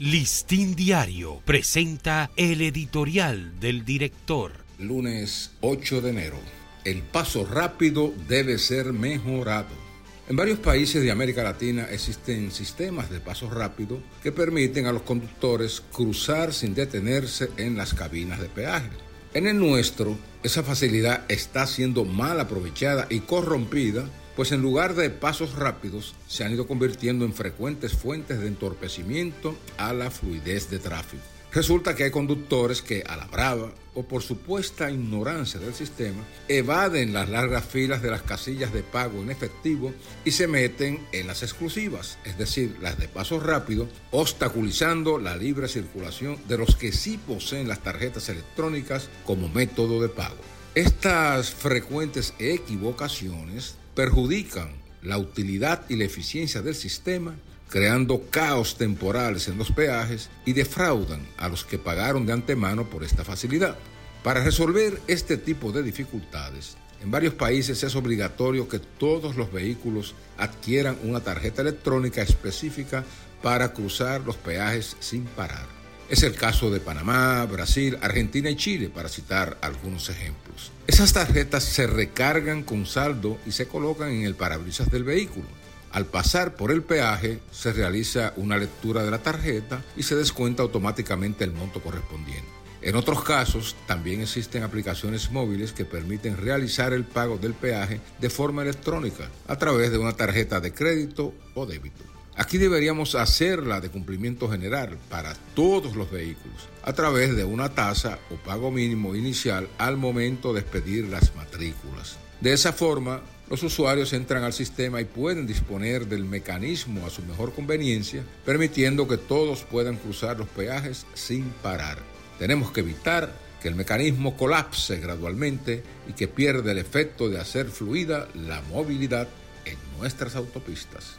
Listín Diario presenta el editorial del director. Lunes 8 de enero. El paso rápido debe ser mejorado. En varios países de América Latina existen sistemas de paso rápido que permiten a los conductores cruzar sin detenerse en las cabinas de peaje. En el nuestro, esa facilidad está siendo mal aprovechada y corrompida pues en lugar de pasos rápidos se han ido convirtiendo en frecuentes fuentes de entorpecimiento a la fluidez de tráfico. Resulta que hay conductores que a la brava o por supuesta ignorancia del sistema evaden las largas filas de las casillas de pago en efectivo y se meten en las exclusivas, es decir, las de paso rápido, obstaculizando la libre circulación de los que sí poseen las tarjetas electrónicas como método de pago. Estas frecuentes equivocaciones perjudican la utilidad y la eficiencia del sistema, creando caos temporales en los peajes y defraudan a los que pagaron de antemano por esta facilidad. Para resolver este tipo de dificultades, en varios países es obligatorio que todos los vehículos adquieran una tarjeta electrónica específica para cruzar los peajes sin parar. Es el caso de Panamá, Brasil, Argentina y Chile, para citar algunos ejemplos. Esas tarjetas se recargan con saldo y se colocan en el parabrisas del vehículo. Al pasar por el peaje, se realiza una lectura de la tarjeta y se descuenta automáticamente el monto correspondiente. En otros casos, también existen aplicaciones móviles que permiten realizar el pago del peaje de forma electrónica a través de una tarjeta de crédito o débito. Aquí deberíamos hacerla de cumplimiento general para todos los vehículos a través de una tasa o pago mínimo inicial al momento de expedir las matrículas. De esa forma, los usuarios entran al sistema y pueden disponer del mecanismo a su mejor conveniencia, permitiendo que todos puedan cruzar los peajes sin parar. Tenemos que evitar que el mecanismo colapse gradualmente y que pierda el efecto de hacer fluida la movilidad en nuestras autopistas.